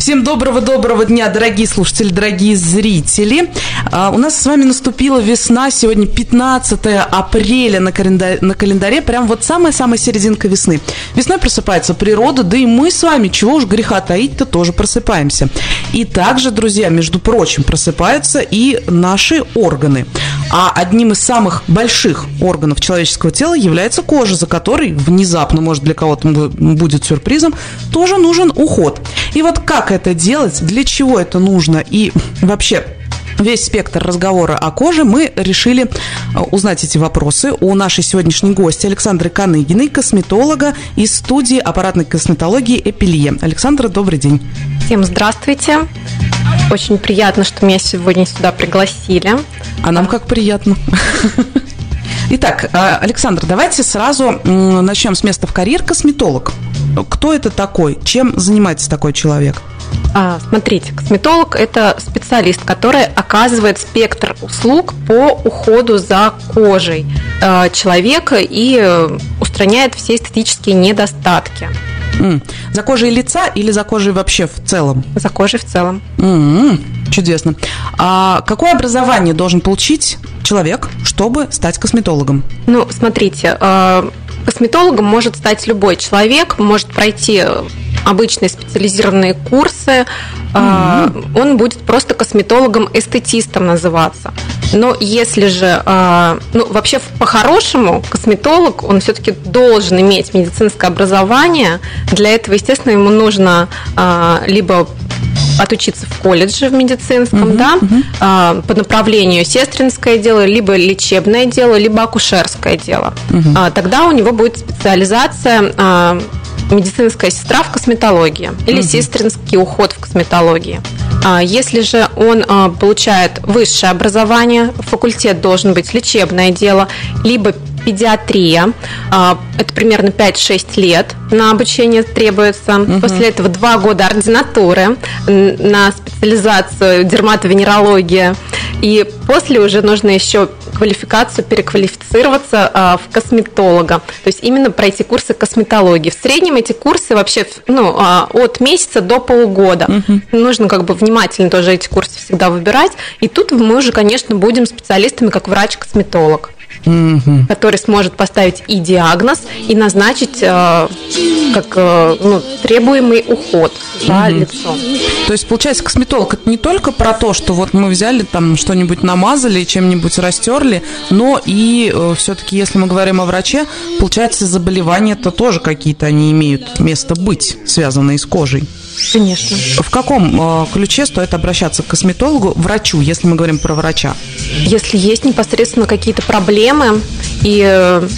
Всем доброго-доброго дня, дорогие слушатели, дорогие зрители. А, у нас с вами наступила весна, сегодня 15 апреля на календаре, на календаре прям вот самая-самая серединка весны. Весной просыпается природа, да и мы с вами, чего уж греха таить-то, тоже просыпаемся. И также, друзья, между прочим, просыпаются и наши органы. А одним из самых больших органов человеческого тела является кожа, за которой внезапно, может, для кого-то будет сюрпризом, тоже нужен уход. И вот как это делать, для чего это нужно и вообще весь спектр разговора о коже, мы решили э, узнать эти вопросы у нашей сегодняшней гости Александры Каныгиной, косметолога из студии аппаратной косметологии «Эпилье». Александра, добрый день. Всем здравствуйте. Очень приятно, что меня сегодня сюда пригласили. А нам как приятно. Итак, э, Александр, давайте сразу начнем с места в карьер. Косметолог. Кто это такой? Чем занимается такой человек? А, смотрите, косметолог – это специалист, который оказывает спектр услуг по уходу за кожей э, человека и э, устраняет все эстетические недостатки. Mm. За кожей лица или за кожей вообще в целом? За кожей в целом. Mm-hmm. Чудесно. А какое образование должен получить человек, чтобы стать косметологом? Ну, смотрите, э, косметологом может стать любой человек, может пройти обычные специализированные курсы, mm-hmm. он будет просто косметологом-эстетистом называться. Но если же, а, ну, вообще по-хорошему, косметолог, он все-таки должен иметь медицинское образование. Для этого, естественно, ему нужно а, либо отучиться в колледже в медицинском, uh-huh, да, uh-huh. по направлению сестринское дело, либо лечебное дело, либо акушерское дело. Uh-huh. Тогда у него будет специализация медицинская сестра в косметологии или угу. сестринский уход в косметологии. А если же он а, получает высшее образование, факультет должен быть лечебное дело, либо педиатрия. А, это примерно 5-6 лет на обучение требуется. Угу. После этого 2 года ординатуры на специализацию дерматовенерология. И после уже нужно еще квалификацию переквалифицироваться а, в косметолога. То есть именно пройти курсы косметологии. В среднем эти курсы вообще ну, а, от месяца до полугода. Угу. Нужно как бы внимательно тоже эти курсы всегда выбирать. И тут мы уже, конечно, будем специалистами как врач-косметолог угу. который сможет поставить и диагноз, и назначить э, как э, ну, требуемый уход за угу. лицом. То есть, получается, косметолог это не только про то, что вот мы взяли там что-нибудь намазали, чем-нибудь растерли, но и э, все-таки, если мы говорим о враче, получается, заболевания-то тоже какие-то они имеют место быть, связанные с кожей. Конечно. В каком э, ключе стоит обращаться к косметологу, врачу, если мы говорим про врача? Если есть непосредственно какие-то проблемы и э,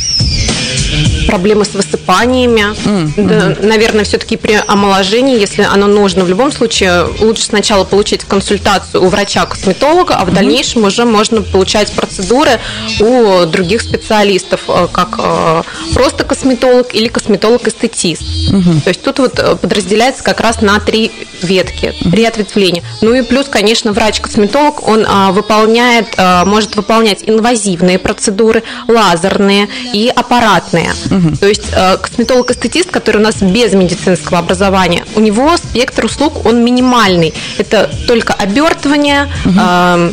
проблемы с высыпаниями. Mm, да, mm-hmm. Наверное, все-таки при омоложении, если оно нужно, в любом случае лучше сначала получить консультацию у врача-косметолога, а в mm-hmm. дальнейшем уже можно получать процедуры у других специалистов, э, как э, просто косметолог или косметолог-эстетист. Mm-hmm. То есть тут вот э, подразделяется как раз на три ветки, три ответвления. Ну и плюс, конечно, врач-косметолог, он выполняет, может выполнять инвазивные процедуры, лазерные и аппаратные. Угу. То есть э, косметолог-эстетист, который у нас без медицинского образования, у него спектр услуг, он минимальный. Это только обертывание, угу. э,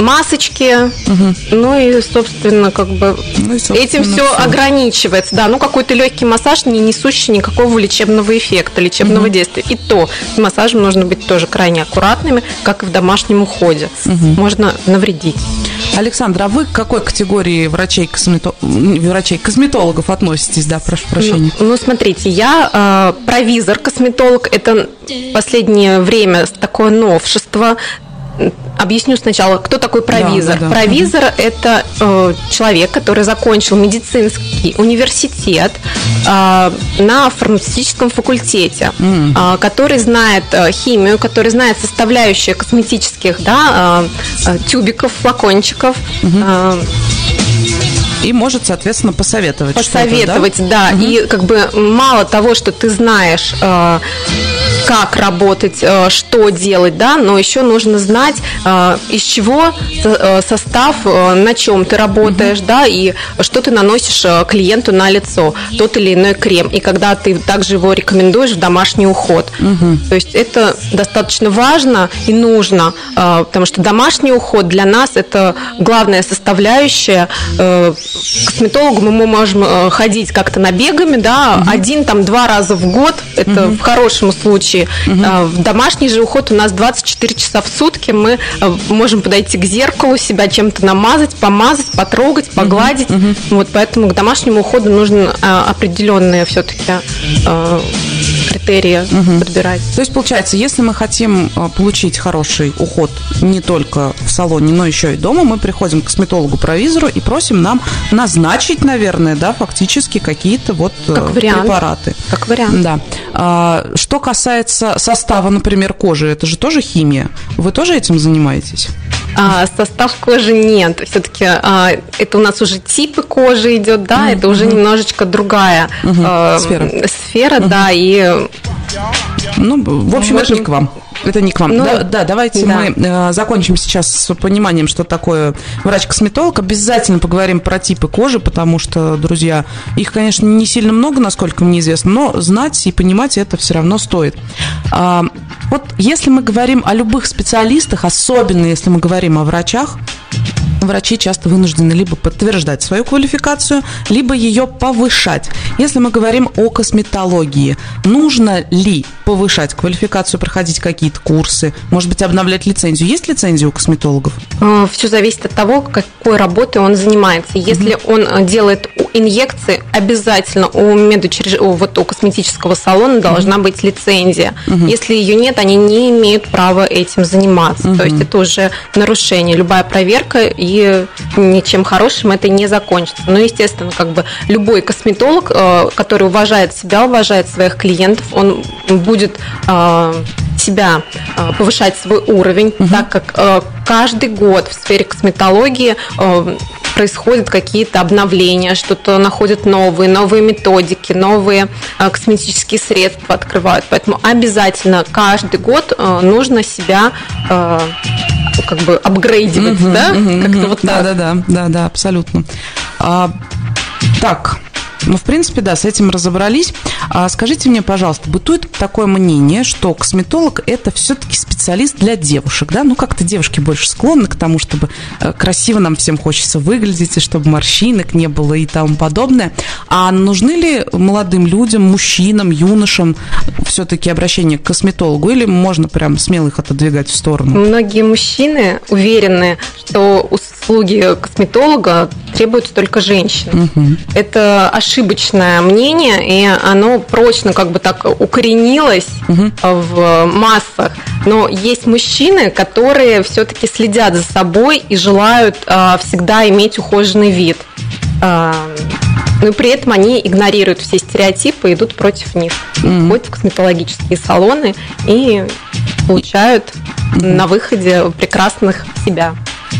масочки, угу. ну и, собственно, как бы ну и, собственно, этим все, все ограничивается. Да, ну какой-то легкий массаж, не несущий никакого лечебного эффекта, лечебного угу. действия. И то с массажем нужно быть тоже крайне аккуратными, как и в домашнем уходе. Угу. Можно навредить. Александра, а вы к какой категории врачей, космето... врачей косметологов относитесь, да, прошу прощения? Ну, ну смотрите, я э, провизор, косметолог, это последнее время такое новшество, Объясню сначала, кто такой провизор. Да, да, да. Провизор угу. это э, человек, который закончил медицинский университет э, на фармацевтическом факультете, угу. э, который знает э, химию, который знает составляющие косметических да, э, э, тюбиков, флакончиков. Угу. Э, и может, соответственно, посоветовать. Посоветовать, да. да. Угу. И как бы мало того, что ты знаешь. Э, как работать, э, что делать, да, но еще нужно знать, э, из чего э, состав, на чем ты работаешь, угу. да, и что ты наносишь клиенту на лицо, тот или иной крем, и когда ты также его рекомендуешь в домашний уход. Угу. То есть это достаточно важно и нужно, потому что домашний уход для нас это главная составляющая. К косметологу мы можем ходить как-то набегами, да, угу. один там два раза в год, это угу. в хорошем случае. Угу. В домашний же уход у нас 24 часа в сутки. Мы а, можем подойти к зеркалу, себя чем-то намазать, помазать, потрогать, погладить. Угу. Вот поэтому к домашнему уходу нужно а, определенные все-таки критерии угу. подбирать. То есть, получается, если мы хотим получить хороший уход не только в салоне, но еще и дома, мы приходим к косметологу-провизору и просим нам назначить, наверное, да, фактически какие-то вот как препараты. Как вариант. Да. Что касается состава, например, кожи, это же тоже химия. Вы тоже этим занимаетесь? А, состав кожи нет. Все-таки а, это у нас уже типы кожи идет, да, mm-hmm. это уже немножечко другая mm-hmm. а, сфера, сфера mm-hmm. да, и ну, в общем, Можем... это не к вам. Это не к вам. Ну, да, да, давайте да. мы э, закончим сейчас с пониманием, что такое врач-косметолог. Обязательно поговорим про типы кожи, потому что, друзья, их, конечно, не сильно много, насколько мне известно, но знать и понимать это все равно стоит. А, вот если мы говорим о любых специалистах, особенно если мы говорим о врачах, врачи часто вынуждены либо подтверждать свою квалификацию, либо ее повышать. Если мы говорим о косметологии, нужно ли повышать квалификацию, проходить какие-то курсы, может быть, обновлять лицензию? Есть лицензия у косметологов? А, Все зависит от того, какой работой он занимается. Если угу. он э, делает инъекции, обязательно у медучреж... вот у косметического салона должна угу. быть лицензия. Угу. Если ее нет, они не имеют права этим заниматься. Угу. То есть это уже нарушение. Любая проверка и ничем хорошим это не закончится. Но, естественно, как бы любой косметолог, э, который уважает себя, уважает своих клиентов, он будет э, себя э, повышать свой уровень, угу. так как каждый год в сфере косметологии происходят какие-то обновления, что-то находят новые, новые методики, новые косметические средства открывают. Поэтому обязательно каждый год нужно себя как бы апгрейдивать, да? Как-то вот так. Да, да, да, да, абсолютно. А, так, ну, в принципе, да, с этим разобрались. А скажите мне, пожалуйста, бытует такое мнение, что косметолог – это все-таки специалист для девушек, да? Ну, как-то девушки больше склонны к тому, чтобы э, красиво нам всем хочется выглядеть, и чтобы морщинок не было и тому подобное. А нужны ли молодым людям, мужчинам, юношам все-таки обращение к косметологу, или можно прям смело их отодвигать в сторону? Многие мужчины уверены, что услуги косметолога требуются только женщин. Угу. Это ошибочное мнение, и оно прочно как бы так укоренилось угу. в массах. Но есть мужчины, которые все-таки следят за собой и желают а, всегда иметь ухоженный вид. А, но при этом они игнорируют все стереотипы, идут против них, mm ходят в косметологические салоны и получают mm на выходе прекрасных себя.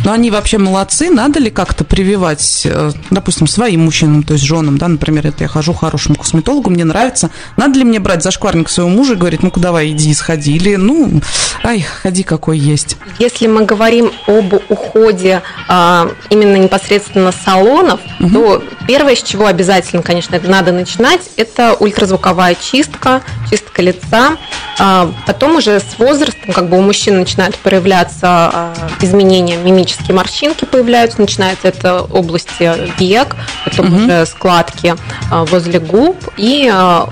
Но они вообще молодцы. Надо ли как-то прививать, э, допустим, своим мужчинам, то есть женам, да, например, это я хожу к хорошему косметологу, мне нравится. Надо ли мне брать зашкварник своего мужа и говорить, ну-ка давай, иди, сходи. Или, ну, ай, ходи, какой есть. Если мы говорим об уходе а, именно непосредственно салонов, угу. то первое, с чего обязательно, конечно, это надо начинать, это ультразвуковая чистка, чистка лица. А, потом уже с возрастом, как бы у мужчин начинают проявляться а, изменения мимические морщинки появляются, начинается это области век, потом угу. уже складки а, возле губ и а,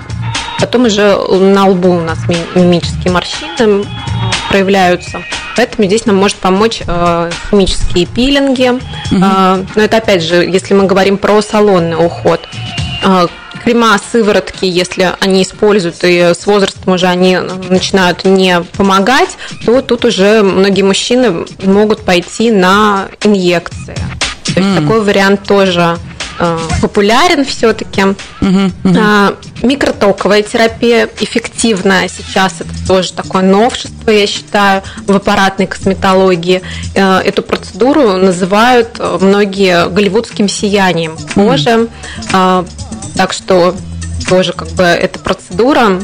потом уже на лбу у нас мимические морщины проявляются. Поэтому здесь нам может помочь э, химические пилинги. Угу. Э, но это опять же, если мы говорим про салонный уход. Э, крема, сыворотки, если они используют, и с возрастом уже они начинают не помогать, то тут уже многие мужчины могут пойти на инъекции. То есть mm. такой вариант тоже э, популярен все-таки. Uh-huh, uh-huh. Микротоковая терапия эффективная сейчас, это тоже такое новшество, я считаю, в аппаратной косметологии. Э, эту процедуру называют многие голливудским сиянием кожи. Uh-huh. Так что тоже как бы эта процедура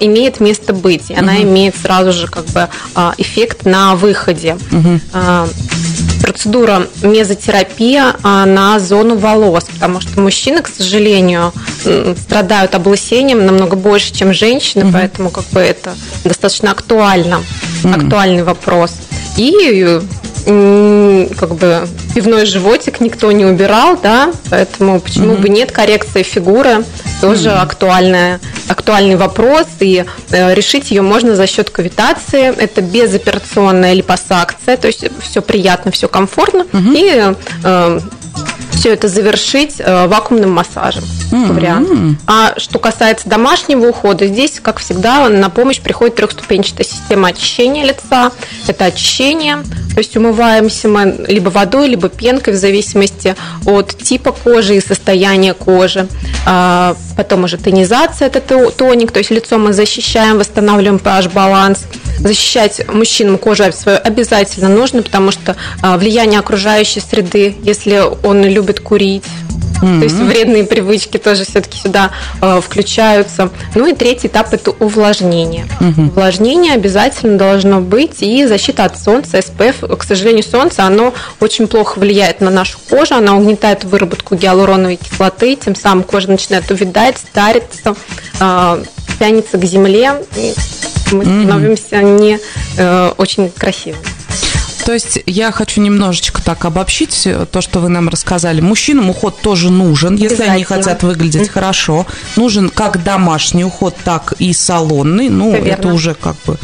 имеет место быть, и она имеет сразу же как бы а, эффект на выходе. Угу. Процедура мезотерапия на зону волос, потому что мужчины, к сожалению, страдают облысением намного больше, чем женщины, угу. поэтому как бы это достаточно актуально, угу. актуальный вопрос. И как бы пивной животик никто не убирал, да, поэтому почему mm-hmm. бы нет коррекции фигуры тоже mm-hmm. актуальная, актуальный вопрос, и э, решить ее можно за счет кавитации. Это безоперационная липосакция, то есть все приятно, все комфортно, mm-hmm. и э, все это завершить э, вакуумным массажем. Mm-hmm. Вариант. А что касается домашнего ухода, здесь, как всегда, на помощь приходит трехступенчатая система очищения лица. Это очищение, то есть умываемся мы либо водой, либо пенкой, в зависимости от типа кожи и состояния кожи. А, потом уже тонизация, это тоник, то есть лицо мы защищаем, восстанавливаем pH-баланс. Защищать мужчинам кожу свою обязательно нужно, потому что а, влияние окружающей среды, если он любит курить, Mm-hmm. То есть вредные привычки тоже все-таки сюда э, включаются. Ну и третий этап это увлажнение. Mm-hmm. Увлажнение обязательно должно быть и защита от солнца, SPF. К сожалению, солнце, оно очень плохо влияет на нашу кожу, оно угнетает выработку гиалуроновой кислоты, тем самым кожа начинает увядать, стариться, э, тянется к земле, и мы mm-hmm. становимся не э, очень красивыми. То есть я хочу немножечко так обобщить то, что вы нам рассказали. Мужчинам уход тоже нужен, если они хотят выглядеть хорошо. Нужен как домашний уход, так и салонный. Ну, это, это уже как бы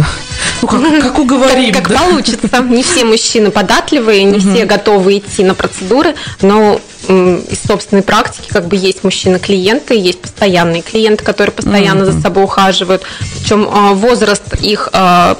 ну, как, как уговорим. Как, как да? получится. Не все мужчины податливые, не все готовы идти на процедуры, но из собственной практики как бы есть мужчины-клиенты, есть постоянные клиенты, которые постоянно за собой ухаживают. Причем а, возраст их а,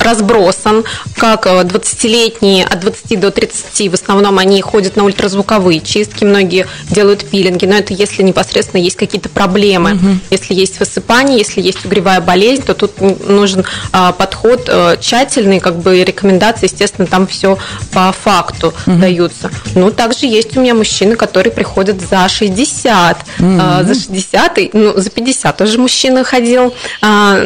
разбросан, как 20-летние от 20 до 30, в основном они ходят на ультразвуковые чистки, многие делают пилинги, но это если непосредственно есть какие-то проблемы, угу. если есть высыпание, если есть угревая болезнь, то тут нужен а, подход а, тщательный, как бы рекомендации, естественно, там все по факту угу. даются. Ну, также есть у меня мужчины, которые приходят за 60, угу. а, за 60, ну, за 50 тоже мужчина ходил. А,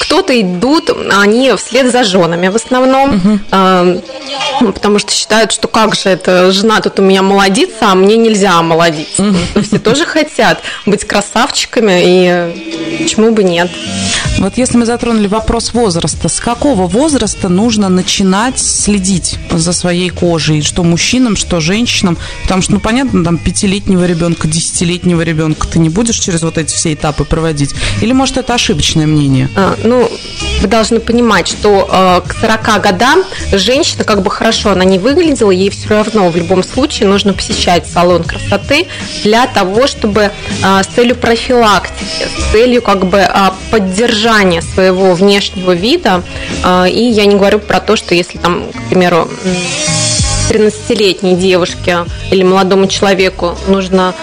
кто-то идут, они вслед за за женами в основном, угу. потому что считают, что как же это жена тут у меня молодится, а мне нельзя молодиться. Угу. Все тоже хотят быть красавчиками, и почему бы нет. Вот если мы затронули вопрос возраста, с какого возраста нужно начинать следить за своей кожей, что мужчинам, что женщинам? Потому что, ну, понятно, там пятилетнего ребенка, десятилетнего ребенка ты не будешь через вот эти все этапы проводить? Или, может, это ошибочное мнение? А, ну, вы должны понимать, что Э, к 40 годам женщина, как бы хорошо она не выглядела, ей все равно в любом случае нужно посещать салон красоты для того, чтобы э, с целью профилактики, с целью как бы э, поддержания своего внешнего вида. И я не говорю про то, что если там, к примеру, 13-летней девушке или молодому человеку нужно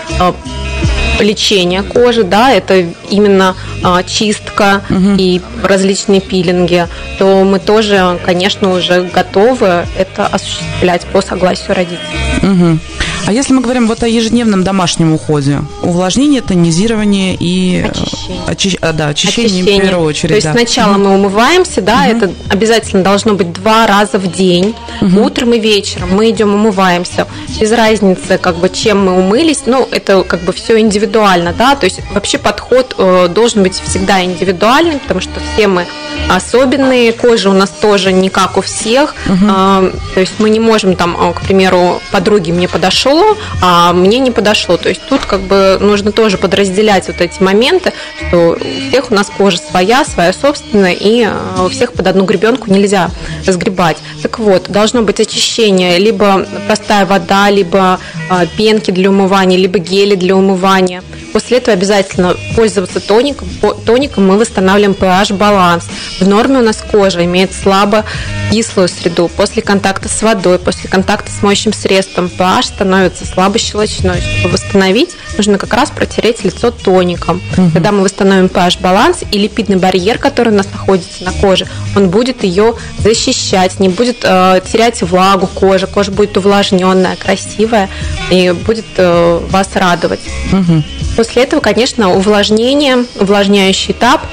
лечение кожи, да, это именно а, чистка угу. и различные пилинги, то мы тоже, конечно, уже готовы это осуществлять по согласию родителей. Угу. А если мы говорим вот о ежедневном домашнем уходе, увлажнение, тонизирование и э, очищение, очи... а, да, очищение, очищение в первую очередь. То есть да. сначала мы умываемся, да, угу. это обязательно должно быть два раза в день, угу. утром и вечером мы идем умываемся. Без разницы, как бы, чем мы умылись, ну, это как бы все индивидуально, да, то есть вообще подход э, должен быть всегда индивидуальным, потому что все мы особенные, кожа у нас тоже не как у всех, угу. э, то есть мы не можем там, э, к примеру, подруге мне подошел подошло, а мне не подошло. То есть тут как бы нужно тоже подразделять вот эти моменты, что у всех у нас кожа своя, своя собственная, и а, у всех под одну гребенку нельзя разгребать. Так вот, должно быть очищение, либо простая вода, либо а, пенки для умывания, либо гели для умывания. После этого обязательно пользоваться тоником. Тоником мы восстанавливаем pH-баланс. В норме у нас кожа имеет слабо кислую среду. После контакта с водой, после контакта с моющим средством pH становится слабо щелочной. Чтобы восстановить, нужно как раз протереть лицо тоником. Угу. Когда мы восстановим pH-баланс и липидный барьер, который у нас находится на коже, он будет ее защищать, не будет э, терять влагу кожи, кожа будет увлажненная, красивая и будет э, вас радовать. Угу. После этого, конечно, увлажнение, увлажняющий этап –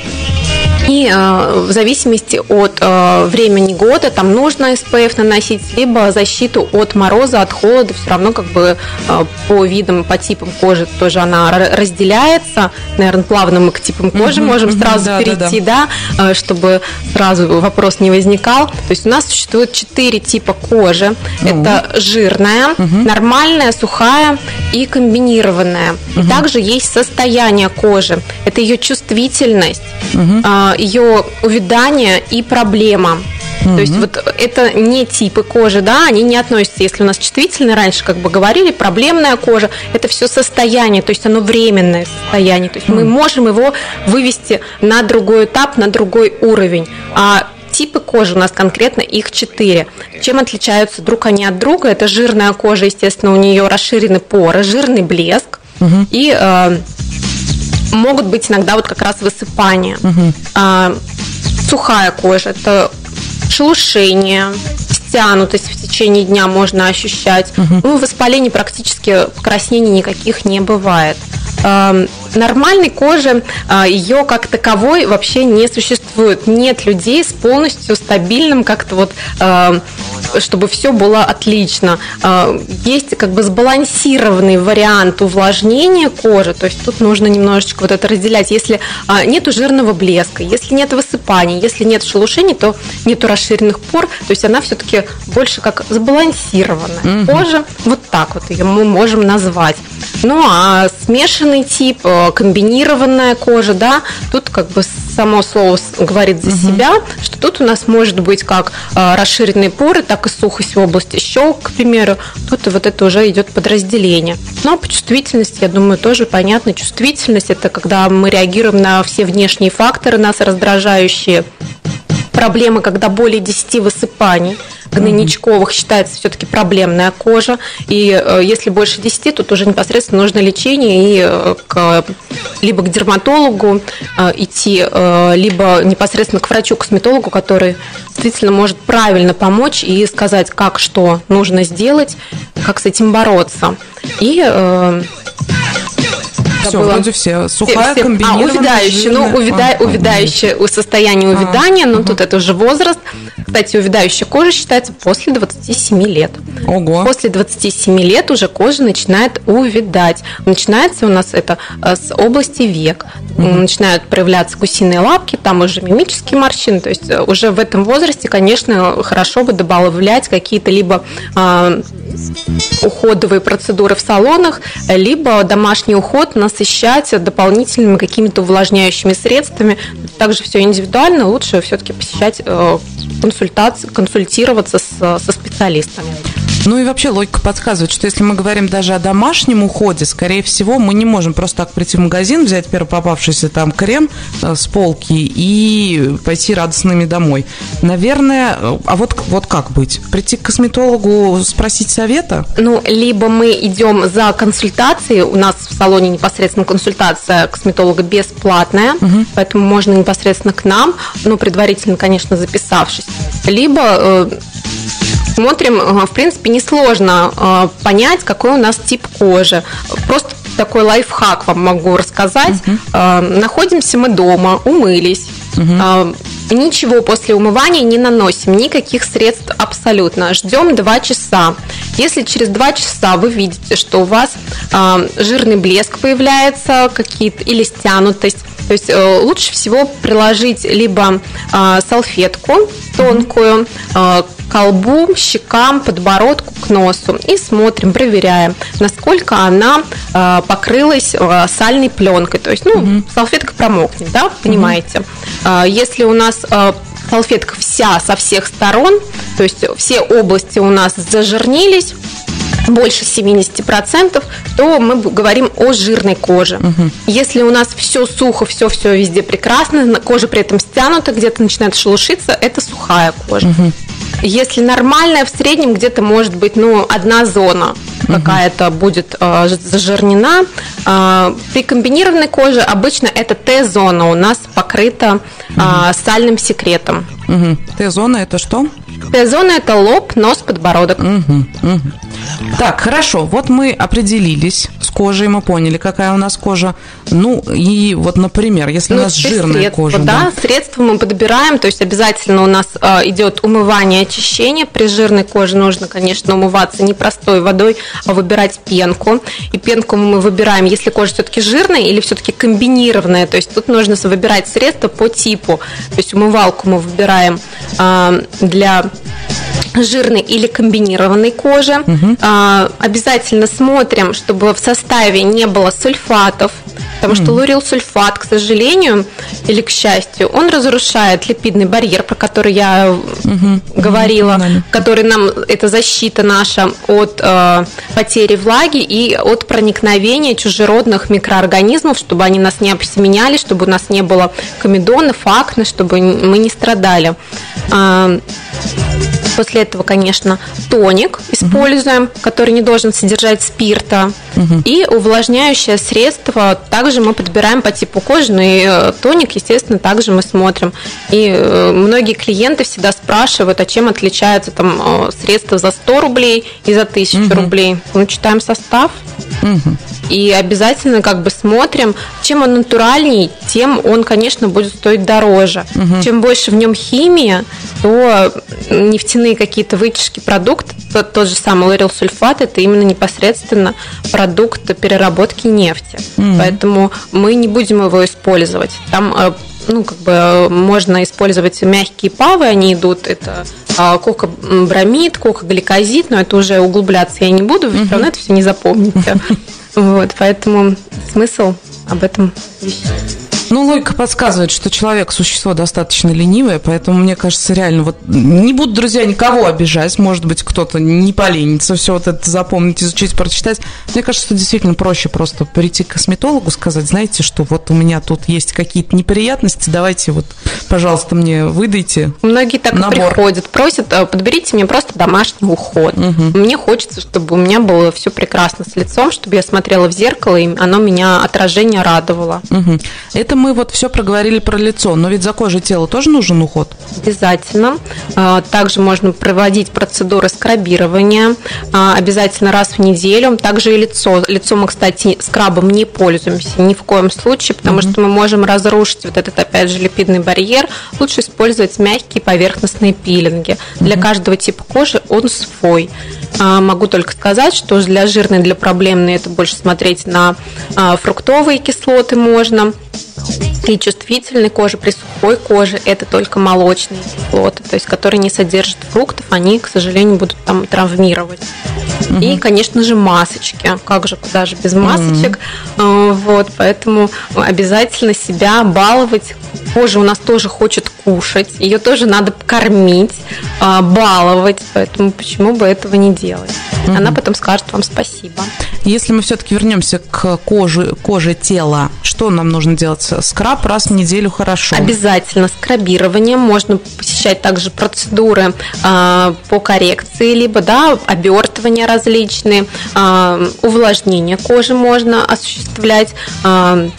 и э, в зависимости от э, времени года там нужно SPF наносить, либо защиту от мороза, от холода. Все равно как бы э, по видам, по типам кожи тоже она разделяется. Наверное, плавно мы к типам кожи mm-hmm, можем сразу да, перейти, да, да. да, чтобы сразу вопрос не возникал. То есть у нас существует четыре типа кожи. Mm-hmm. Это жирная, mm-hmm. нормальная, сухая и комбинированная. Mm-hmm. И также есть состояние кожи. Это ее чувствительность. Mm-hmm ее увядание и проблема. Mm-hmm. То есть вот это не типы кожи, да, они не относятся, если у нас чувствительно раньше как бы говорили, проблемная кожа, это все состояние, то есть оно временное состояние, то есть mm-hmm. мы можем его вывести на другой этап, на другой уровень. А типы кожи у нас конкретно их четыре. Чем отличаются друг они от друга? Это жирная кожа, естественно, у нее расширены поры, жирный блеск угу. и э, могут быть иногда вот как раз высыпания. Угу. А, сухая кожа – это шелушение, стянутость в течение дня можно ощущать. Угу. Ну, воспалений практически покраснений никаких не бывает. А, нормальной кожи а, ее как таковой вообще не существует. Нет людей с полностью стабильным как-то вот а, чтобы все было отлично. А, есть как бы сбалансированный вариант увлажнения кожи, то есть тут нужно немножечко вот это разделять. Если нет жирного блеска, если нет высыпаний, если нет шелушений, то нету расширенных пор, то есть она все-таки больше как сбалансированная угу. кожа. Вот так вот ее мы можем назвать. Ну а смешанный тип, комбинированная кожа, да, тут как бы само слово говорит за угу. себя, что тут у нас может быть как а, расширенные поры, так и сухость в области щелк, к примеру. Тут вот это уже идет подразделение. Но по чувствительности, я думаю, тоже понятно. Чувствительность – это когда мы реагируем на все внешние факторы, нас раздражающие. Проблемы, когда более 10 высыпаний – гнойничковых считается все-таки проблемная кожа. И э, если больше 10, тут уже непосредственно нужно лечение и э, к, либо к дерматологу э, идти, либо непосредственно к врачу-косметологу, который действительно может правильно помочь и сказать, как что нужно сделать, как с этим бороться. И все, было. вроде все. Сухая, все, все. А, увядающая, ну, увяда, а, увядающее а, состояние увядания, а, но угу. тут это уже возраст. Кстати, увядающая кожа считается после 27 лет. Ого. После 27 лет уже кожа начинает увядать. Начинается у нас это э, с области век. Угу. Начинают проявляться гусиные лапки, там уже мимические морщины. То есть э, уже в этом возрасте, конечно, хорошо бы добавлять какие-то либо а, уходовые процедуры в салонах, либо домашний уход насыщать дополнительными какими-то увлажняющими средствами. Также все индивидуально, лучше все-таки посещать э, консультации, консультироваться с, со специалистами. Ну и вообще логика подсказывает, что если мы говорим даже о домашнем уходе, скорее всего, мы не можем просто так прийти в магазин, взять первый попавшийся там крем э, с полки и пойти радостными домой. Наверное, э, а вот, вот как быть? Прийти к косметологу, спросить совета? Ну, либо мы идем за консультацией, у нас в салоне непосредственно консультация косметолога бесплатная, угу. поэтому можно непосредственно к нам, ну, предварительно, конечно, записавшись. Либо э, смотрим, в принципе, несложно э, понять, какой у нас тип кожи. Просто такой лайфхак вам могу рассказать. Угу. Находимся мы дома, умылись. Угу. Ничего после умывания не наносим, никаких средств абсолютно. Ждем 2 часа. Если через 2 часа вы видите, что у вас жирный блеск появляется, какие-то или стянутость, то есть э, лучше всего приложить либо салфетку тонкую, колбу, щекам, подбородку, к носу и смотрим, проверяем, насколько она э, покрылась сальной пленкой. То есть, ну, угу. салфетка промокнет, да, понимаете. Угу. Если у нас салфетка вся со всех сторон, то есть все области у нас зажирнились, больше 70%, то мы говорим о жирной коже. Угу. Если у нас все сухо, все-все везде прекрасно, кожа при этом стянута, где-то начинает шелушиться, это сухая кожа. Угу. Если нормальная, в среднем где-то может быть ну, одна зона какая-то угу. будет э, зажирнена. Э, при комбинированной коже обычно эта Т-зона у нас покрыта э, сальным секретом. Угу. Т-зона это что? Т-зона это лоб, нос, подбородок. Угу. Угу. Так, хорошо, вот мы определились с кожей, мы поняли, какая у нас кожа. Ну, и вот, например, если ну, у нас жирная средства, кожа. Да, да, средства мы подбираем, то есть обязательно у нас э, идет умывание, очищение. При жирной коже нужно, конечно, умываться не простой водой, а выбирать пенку. И пенку мы выбираем, если кожа все-таки жирная или все-таки комбинированная. То есть тут нужно выбирать средства по типу. То есть умывалку мы выбираем э, для жирной или комбинированной кожи. Угу. А, обязательно смотрим, чтобы в составе не было сульфатов, потому что лурилсульфат, к сожалению или к счастью, он разрушает липидный барьер, про который я угу. говорила, угу. который нам это защита наша от э, потери влаги и от проникновения чужеродных микроорганизмов, чтобы они нас не обсеменяли, чтобы у нас не было комедонов, акне, чтобы мы не страдали. А, После этого, конечно, тоник используем, угу. который не должен содержать спирта. Угу. И увлажняющее средство также мы подбираем по типу кожи, ну и тоник, естественно, также мы смотрим. И э, многие клиенты всегда спрашивают, а чем отличаются там э, средства за 100 рублей и за 1000 угу. рублей. Мы читаем состав. Угу. И обязательно как бы смотрим, чем он натуральней, тем он, конечно, будет стоить дороже. Угу. Чем больше в нем химия, то нефтяные какие-то вытяжки продукт, тот, тот же самый лорил-сульфат, это именно непосредственно продукт переработки нефти. Mm. Поэтому мы не будем его использовать. Там э, ну, как бы можно использовать мягкие павы, они идут, это а, кокобромид, кокогликозид, но это уже углубляться я не буду, вы mm-hmm. все равно это все не запомните. Вот, поэтому смысл об этом вещать. Ну, логика подсказывает, что человек – существо достаточно ленивое, поэтому, мне кажется, реально, вот не буду, друзья, никого обижать, может быть, кто-то не поленится все вот это запомнить, изучить, прочитать. Мне кажется, что действительно проще просто прийти к косметологу, сказать, знаете, что вот у меня тут есть какие-то неприятности, давайте вот, пожалуйста, мне выдайте Многие так набор. приходят, просят, «А, подберите мне просто домашний уход. Угу. Мне хочется, чтобы у меня было все прекрасно с лицом, чтобы я смотрела в зеркало, и оно меня отражение радовало. Угу. Это мы вот все проговорили про лицо, но ведь за кожей тела тоже нужен уход? Обязательно. А, также можно проводить процедуры скрабирования а, обязательно раз в неделю. Также и лицо. Лицо мы, кстати, скрабом не пользуемся ни в коем случае, потому угу. что мы можем разрушить вот этот, опять же, липидный барьер. Лучше использовать мягкие поверхностные пилинги. Угу. Для каждого типа кожи он свой. А, могу только сказать, что для жирной, для проблемной это больше смотреть на фруктовые кислоты можно. И чувствительной кожи, при сухой коже это только молочные кислоты, то есть которые не содержат фруктов, они, к сожалению, будут там травмировать. Угу. И, конечно же, масочки. Как же, куда же без масочек? Угу. Вот, поэтому обязательно себя баловать. Кожа у нас тоже хочет кушать, ее тоже надо кормить, а, баловать, поэтому почему бы этого не делать? Угу. Она потом скажет вам спасибо. Если мы все-таки вернемся к коже, коже тела, что нам нужно делать? Скраб раз в неделю хорошо. Обязательно скрабирование. Можно посещать также процедуры э, по коррекции, либо да, обертывания различные, э, увлажнение кожи можно осуществлять. Э,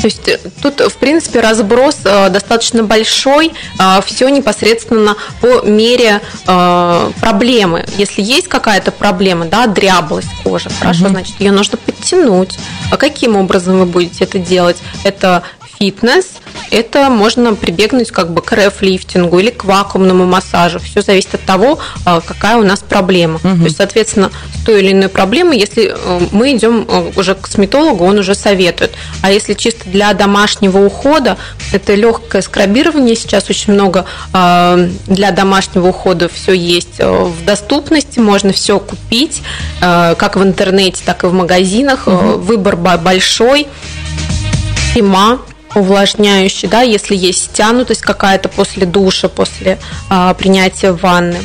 то есть э, тут, в принципе, разброс э, достаточно большой, э, все непосредственно по мере проблемы. Если есть какая-то проблема, да, дряблость кожи, хорошо, угу. значит, ее нужно подтянуть. А каким образом вы будете это делать? Это фитнес, это можно прибегнуть как бы к РФ-лифтингу или к вакуумному массажу. Все зависит от того, а, какая у нас проблема. Угу. То есть, соответственно, с той или иной проблемой, если э, мы идем э, уже к косметологу, он уже советует. А если чисто для домашнего ухода, это легкое скрабирование. Сейчас очень много а, для домашнего ухода все есть э, в доступности, можно все купить, как в интернете, так и в магазинах. Угу. Выбор большой. Крема увлажняющий, да, если есть стянутость какая-то после душа, после а, принятия ванны.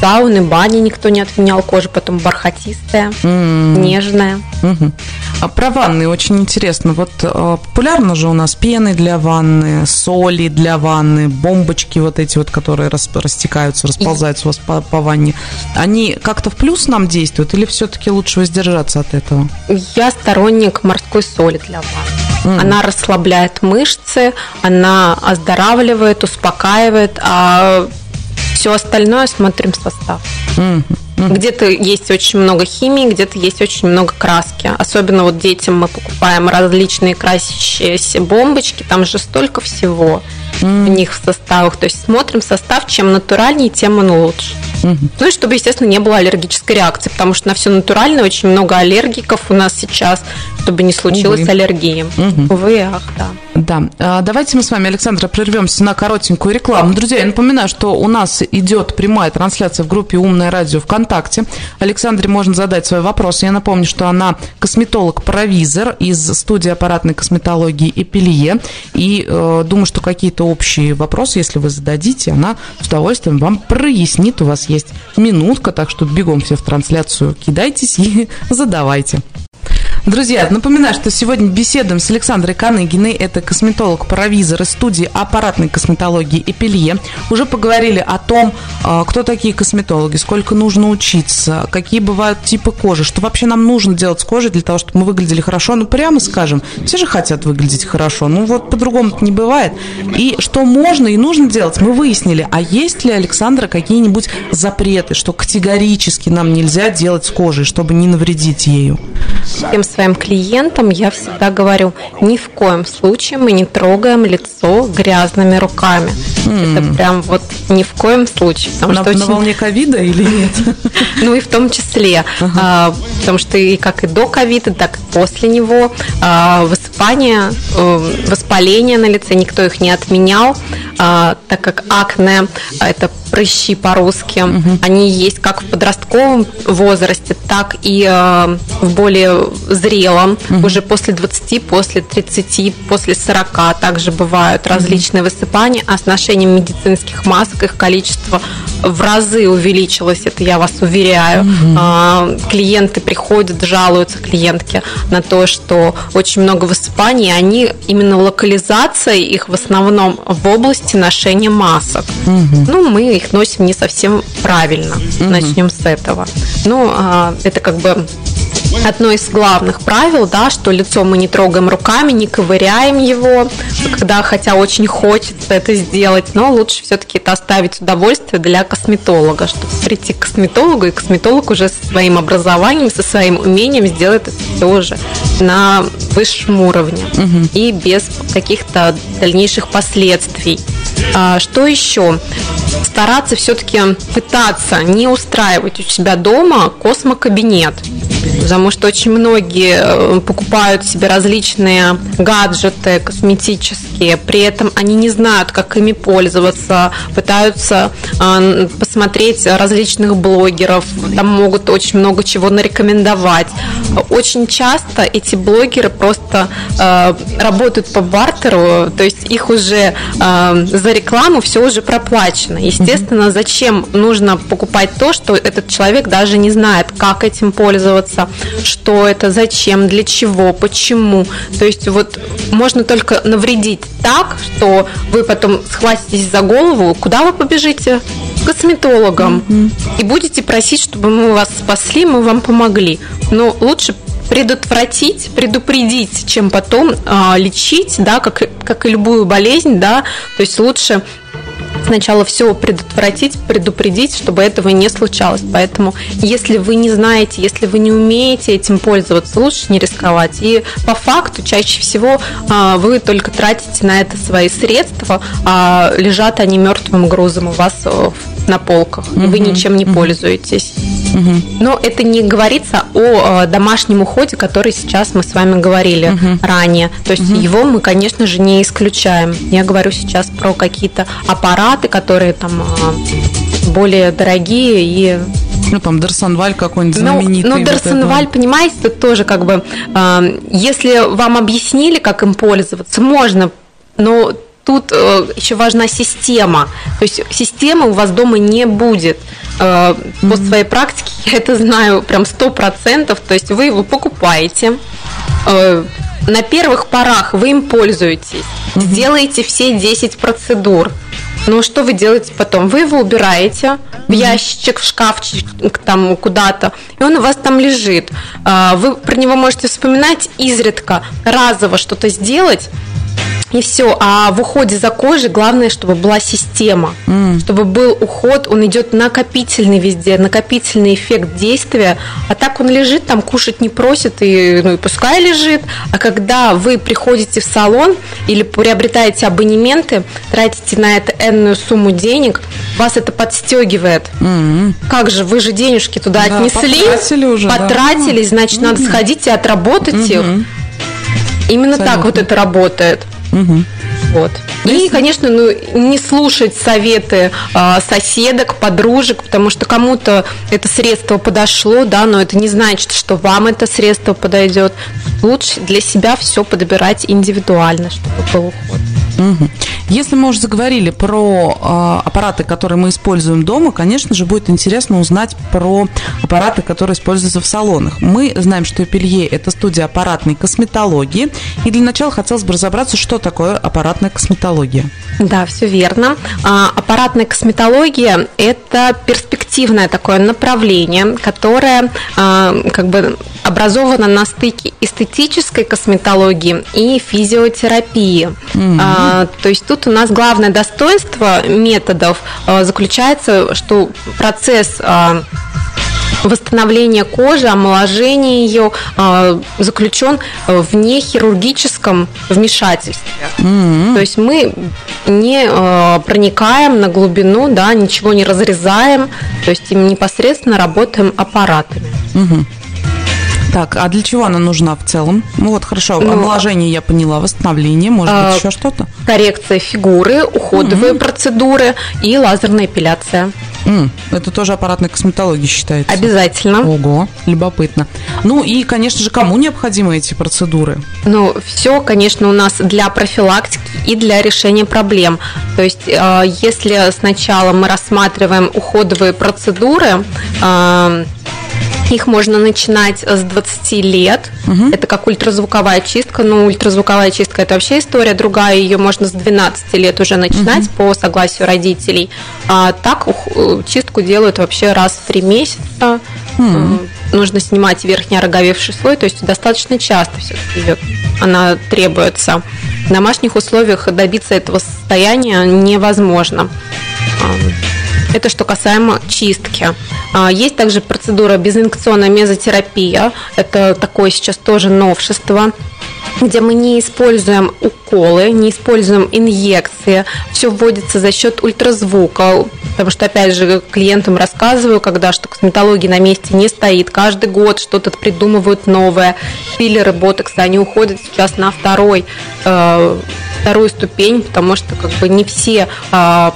Сауны, бани никто не отменял, кожа потом бархатистая, mm. нежная. Mm-hmm. А про ванны очень интересно. Вот а, популярно же у нас пены для ванны, соли для ванны, бомбочки вот эти вот, которые рас, растекаются, расползаются у вас по, по ванне. Они как-то в плюс нам действуют или все-таки лучше воздержаться от этого? Я сторонник морской соли для ванны. Mm. Она расслабляет мышцы, она оздоравливает, успокаивает, а все остальное смотрим состав. Mm. Угу. Где-то есть очень много химии, где-то есть очень много краски. Особенно вот детям мы покупаем различные красящиеся бомбочки, там же столько всего mm. у них в составах. То есть смотрим состав, чем натуральнее, тем он лучше. Mm-hmm. Ну и чтобы, естественно, не было аллергической реакции, потому что на все натуральное очень много аллергиков у нас сейчас, чтобы не случилось Увы. аллергии. Mm-hmm. Увы, ах, да. Да. А, давайте мы с вами, Александра, прервемся на коротенькую рекламу. Друзья, я напоминаю, что у нас идет прямая трансляция в группе «Умное радио ВКонтакте». Александре можно задать свой вопрос. Я напомню, что она косметолог-провизор из студии аппаратной косметологии «Эпилье». И э, думаю, что какие-то общие вопросы, если вы зададите, она с удовольствием вам прояснит. У вас есть минутка, так что бегом все в трансляцию кидайтесь и задавайте. Друзья, напоминаю, что сегодня беседуем с Александрой Каныгиной, это косметолог-провизор из студии аппаратной косметологии Эпелье. Уже поговорили о том, а, кто такие косметологи, сколько нужно учиться, какие бывают типы кожи, что вообще нам нужно делать с кожей для того, чтобы мы выглядели хорошо. Ну, прямо скажем, все же хотят выглядеть хорошо, ну вот по-другому не бывает. И что можно и нужно делать, мы выяснили. А есть ли, Александра, какие-нибудь запреты, что категорически нам нельзя делать с кожей, чтобы не навредить ею? Своим клиентам я всегда говорю, ни в коем случае мы не трогаем лицо грязными руками. Mm. Это прям вот ни в коем случае. Потому на, что очень... на волне ковида или нет? Ну и в том числе. А, потому что и как и до ковида, так и после него а, высыпание, э, воспаление на лице, никто их не отменял, а, так как акне – это прыщи по-русски. Угу. Они есть как в подростковом возрасте, так и э, в более зрелом, угу. уже после 20, после 30, после 40 также бывают различные угу. высыпания, а с ношением медицинских масок их количество в разы увеличилось, это я вас уверяю. Угу. Клиенты приходят, жалуются клиентки на то, что очень много высыпаний, они именно локализация их в основном в области ношения масок. Угу. Ну, мы их носим не совсем правильно. Угу. Начнем с этого. Ну, а, это как бы одно из главных правил, да, что лицо мы не трогаем руками, не ковыряем его, когда хотя очень хочется это сделать, но лучше все-таки это оставить удовольствие для косметолога, чтобы прийти к косметологу, и косметолог уже со своим образованием, со своим умением сделает это все уже на высшем уровне угу. и без каких-то дальнейших последствий. А, что еще? Стараться все-таки пытаться не устраивать у себя дома космокабинет. Потому что очень многие э, покупают себе различные гаджеты косметические, при этом они не знают, как ими пользоваться, пытаются э, посмотреть различных блогеров, там могут очень много чего нарекомендовать. Очень часто эти блогеры просто э, работают по бартеру, то есть их уже за рекламу все уже проплачено. Естественно, зачем нужно покупать то, что этот человек даже не знает, как этим пользоваться, что это, зачем, для чего, почему. То есть вот можно только навредить так, что вы потом схватитесь за голову, куда вы побежите? К косметологам. Mm-hmm. И будете просить, чтобы мы вас спасли, мы вам помогли. Но лучше предотвратить, предупредить, чем потом э, лечить, да, как, как и любую болезнь, да, то есть лучше сначала все предотвратить, предупредить, чтобы этого не случалось. Поэтому, если вы не знаете, если вы не умеете этим пользоваться, лучше не рисковать. И по факту, чаще всего а, вы только тратите на это свои средства, а лежат они мертвым грузом у вас э, на полках, угу, вы ничем не пользуетесь. Угу. Но это не говорится о э, домашнем уходе, который сейчас мы с вами говорили угу. ранее. То есть угу. его мы, конечно же, не исключаем. Я говорю сейчас про какие-то аппараты, которые там э, более дорогие и ну, там, Дарсонваль какой-нибудь ну, знаменитый. Ну, ну Дарсонваль, вот понимаете, это тоже как бы, э, если вам объяснили, как им пользоваться, можно, но тут э, еще важна система. То есть системы у вас дома не будет. Э, mm-hmm. По своей практике я это знаю прям сто процентов. То есть вы его покупаете, э, на первых порах вы им пользуетесь, mm-hmm. сделаете все 10 процедур. Но что вы делаете потом? Вы его убираете в ящичек, в шкафчик, там куда-то, и он у вас там лежит. Вы про него можете вспоминать изредка, разово что-то сделать, и все. А в уходе за кожей главное, чтобы была система, mm. чтобы был уход, он идет накопительный везде, накопительный эффект действия. А так он лежит, там кушать не просит, и, ну и пускай лежит. А когда вы приходите в салон или приобретаете абонементы, тратите на это энную сумму денег, вас это подстегивает. Mm-hmm. Как же, вы же денежки туда да, отнесли, потратили, уже, потратили да. значит, mm-hmm. надо сходить и отработать mm-hmm. их. Именно Абсолютно. так вот это работает. Угу. Вот. Ну, и, конечно, ну, не слушать советы э, соседок, подружек, потому что кому-то это средство подошло, да, но это не значит, что вам это средство подойдет. Лучше для себя все подбирать индивидуально, чтобы был уход. Угу. Если мы уже заговорили про э, аппараты, которые мы используем дома, конечно же, будет интересно узнать про аппараты, которые используются в салонах. Мы знаем, что Эпелье – это студия аппаратной косметологии. И для начала хотелось бы разобраться, что такое аппаратная косметология. Да, все верно. А, аппаратная косметология – это перспективное такое направление, которое а, как бы образовано на стыке эстетической косметологии и физиотерапии. Mm-hmm. А, то есть тут у нас главное достоинство методов а, заключается, что процесс а, восстановления кожи, омоложения ее а, заключен в нехирургическом вмешательстве. Mm-hmm. То есть мы не а, проникаем на глубину, да, ничего не разрезаем, то есть непосредственно работаем аппаратами. Mm-hmm. Так, а для чего она нужна в целом? Ну вот хорошо, ну, омоложение я поняла, восстановление, может а, быть еще что-то? Коррекция фигуры, уходовые mm-hmm. процедуры и лазерная эпиляция. Mm, это тоже аппаратная косметология считается? Обязательно. Ого, любопытно. Ну и, конечно же, кому необходимы эти процедуры? Ну, все, конечно, у нас для профилактики и для решения проблем. То есть, э, если сначала мы рассматриваем уходовые процедуры, э, их можно начинать с 20 лет. Угу. Это как ультразвуковая чистка. Ну, ультразвуковая чистка это вообще история другая. Ее можно с 12 лет уже начинать угу. по согласию родителей. А так э, чистку делают вообще раз в 3 месяца. Угу. Нужно снимать верхний ороговевший слой, то есть достаточно часто все-таки идет. Она требуется. В домашних условиях добиться этого состояния невозможно. Это что касаемо чистки. А, есть также процедура безинфекционная мезотерапия. Это такое сейчас тоже новшество где мы не используем уколы, не используем инъекции, все вводится за счет ультразвука, потому что, опять же, клиентам рассказываю, когда что косметология на месте не стоит, каждый год что-то придумывают новое, филлеры, ботоксы, они уходят сейчас на второй, э, вторую ступень, потому что как бы не все э,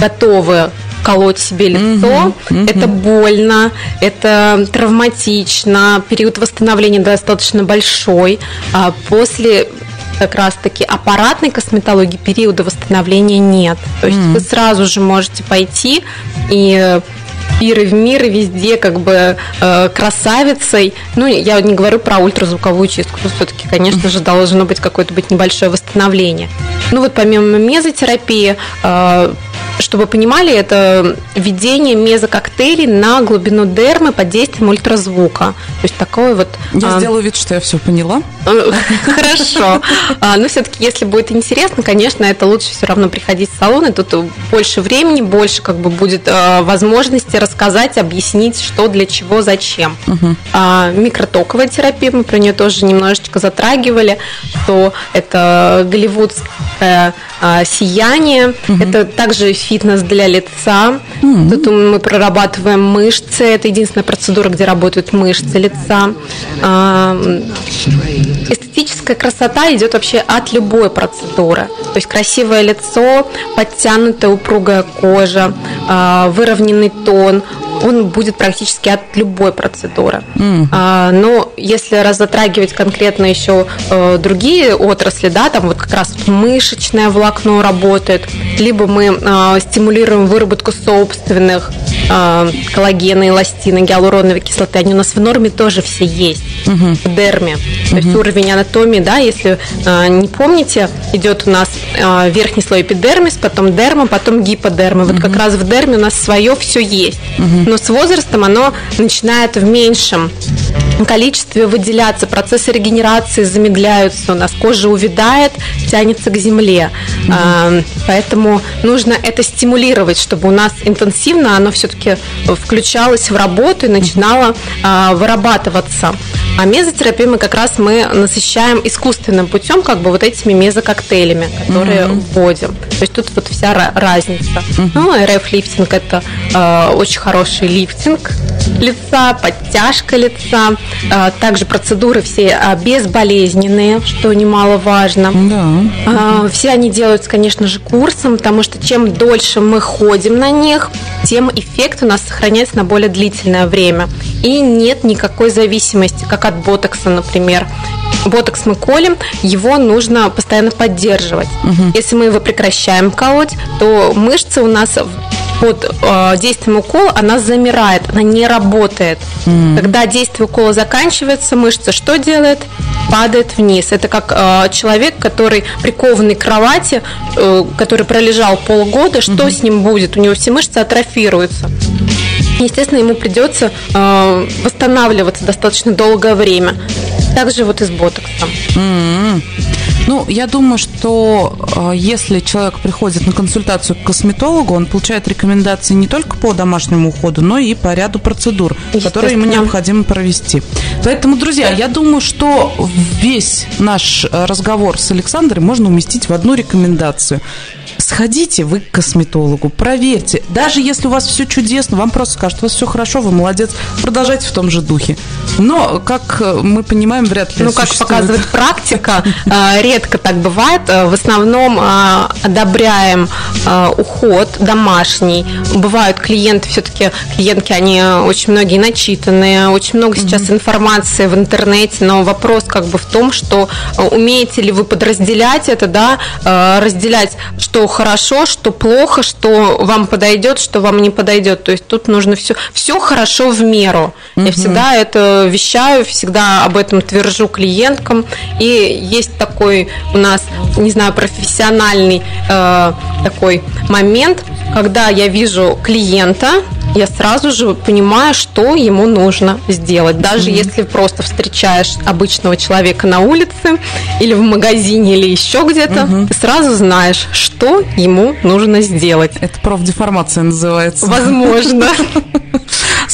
готовы колоть себе лицо. Это больно, это травматично, период восстановления достаточно большой. А после как раз-таки аппаратной косметологии периода восстановления нет. То есть вы сразу же можете пойти и пиры в мир и везде как бы э, красавицей. Ну, я не говорю про ультразвуковую чистку, но все-таки, конечно же, должно быть какое-то быть небольшое восстановление. Ну вот помимо мезотерапии, э, чтобы понимали, это введение мезококтейлей на глубину дермы под действием ультразвука. То есть такое вот... Я а... сделаю вид, что я все поняла. Хорошо. А, но все-таки, если будет интересно, конечно, это лучше все равно приходить в салон, и тут больше времени, больше как бы будет а, возможности рассказать, объяснить, что для чего, зачем. А, микротоковая терапия, мы про нее тоже немножечко затрагивали, что это голливудское сияние, это также фитнес для лица. Mm-hmm. Тут мы прорабатываем мышцы. Это единственная процедура, где работают мышцы лица. А, эстетическая красота идет вообще от любой процедуры. То есть красивое лицо, подтянутая упругая кожа, а, выровненный тон, он будет практически от любой процедуры. Mm. А, но если разотрагивать конкретно еще э, другие отрасли, да, там вот как раз мышечное волокно работает, либо мы э, стимулируем выработку собственных э, коллагена, эластина, гиалуроновой кислоты, они у нас в норме тоже все есть. угу. в дерме. Угу. То есть уровень анатомии, да, если э, не помните, идет у нас э, верхний слой эпидермис, потом дерма, потом гиподерма. Вот угу. как раз в дерме у нас свое все есть. Угу. Но с возрастом оно начинает в меньшем количестве выделяться, процессы регенерации замедляются, у нас кожа увядает, тянется к земле. Угу. Поэтому нужно это стимулировать, чтобы у нас интенсивно оно все-таки включалось в работу и начинало а, вырабатываться. А мезотерапию мы как раз мы насыщаем искусственным путем, как бы вот этими мезококтейлями, которые mm-hmm. вводим. То есть тут вот вся разница. Ну, РФ-лифтинг это э, очень хороший лифтинг лица, подтяжка лица, э, также процедуры все э, безболезненные, что немаловажно. Да. Э, все они делаются, конечно же, курсом, потому что чем дольше мы ходим на них, тем эффект у нас сохраняется на более длительное время. И нет никакой зависимости, как от ботокса, например. Ботокс мы колем, его нужно постоянно поддерживать. Угу. Если мы его прекращаем колоть, то мышцы у нас под э, действием укола она замирает, она не работает. Mm. Когда действие укола заканчивается, мышца что делает? Падает вниз. Это как э, человек, который прикованный к кровати, э, который пролежал полгода, что mm-hmm. с ним будет? У него все мышцы атрофируются. Естественно, ему придется э, восстанавливаться достаточно долгое время. Также вот и с ботоксом. Mm-hmm. Ну, я думаю, что э, если человек приходит на консультацию к косметологу, он получает рекомендации не только по домашнему уходу, но и по ряду процедур, которые ему необходимо провести. Поэтому, друзья, я думаю, что весь наш разговор с Александрой можно уместить в одну рекомендацию сходите вы к косметологу, проверьте. Даже если у вас все чудесно, вам просто скажут, у вас все хорошо, вы молодец, продолжайте в том же духе. Но, как мы понимаем, вряд ли Ну, как показывает практика, э, редко так бывает. Э, в основном э, одобряем уход домашний. Бывают клиенты, все-таки клиентки, они очень многие начитанные, очень много сейчас информации в интернете, но вопрос как бы в том, что умеете ли вы подразделять это, да, разделять, что хорошо, что плохо, что вам подойдет, что вам не подойдет. То есть тут нужно все, все хорошо в меру. Угу. Я всегда это вещаю, всегда об этом твержу клиенткам. И есть такой у нас, не знаю, профессиональный э, такой момент, когда я вижу клиента, я сразу же понимаю, что ему нужно сделать. Даже mm-hmm. если просто встречаешь обычного человека на улице или в магазине или еще где-то, mm-hmm. ты сразу знаешь, что ему нужно сделать. Это профдеформация называется. Возможно.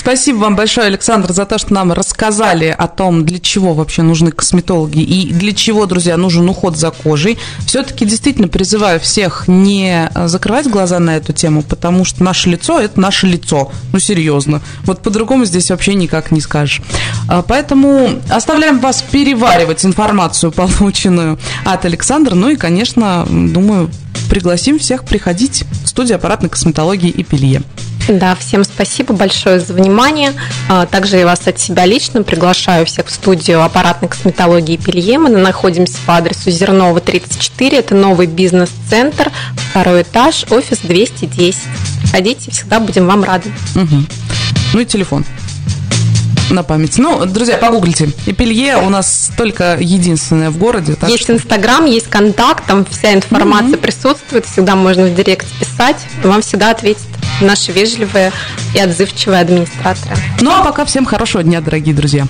Спасибо вам большое, Александр, за то, что нам рассказали о том, для чего вообще нужны косметологи и для чего, друзья, нужен уход за кожей. Все-таки действительно призываю всех не закрывать глаза на эту тему, потому что наше лицо – это наше лицо. Ну, серьезно. Вот по-другому здесь вообще никак не скажешь. А, поэтому оставляем вас переваривать информацию, полученную от Александра. Ну и, конечно, думаю, пригласим всех приходить в студию аппаратной косметологии и пелье. Да, всем спасибо большое за внимание. А, также я вас от себя лично приглашаю всех в студию аппаратной косметологии Пелье. Мы находимся по адресу Зернова 34. Это новый бизнес-центр, второй этаж, офис 210. Ходите, всегда будем вам рады. Угу. Ну и телефон на память. Ну, друзья, погуглите. Эпелье у нас только единственное в городе. есть Инстаграм, есть контакт, там вся информация mm-hmm. присутствует. Всегда можно в директ писать. Вам всегда ответят наши вежливые и отзывчивые администраторы. Ну а пока всем хорошего дня, дорогие друзья.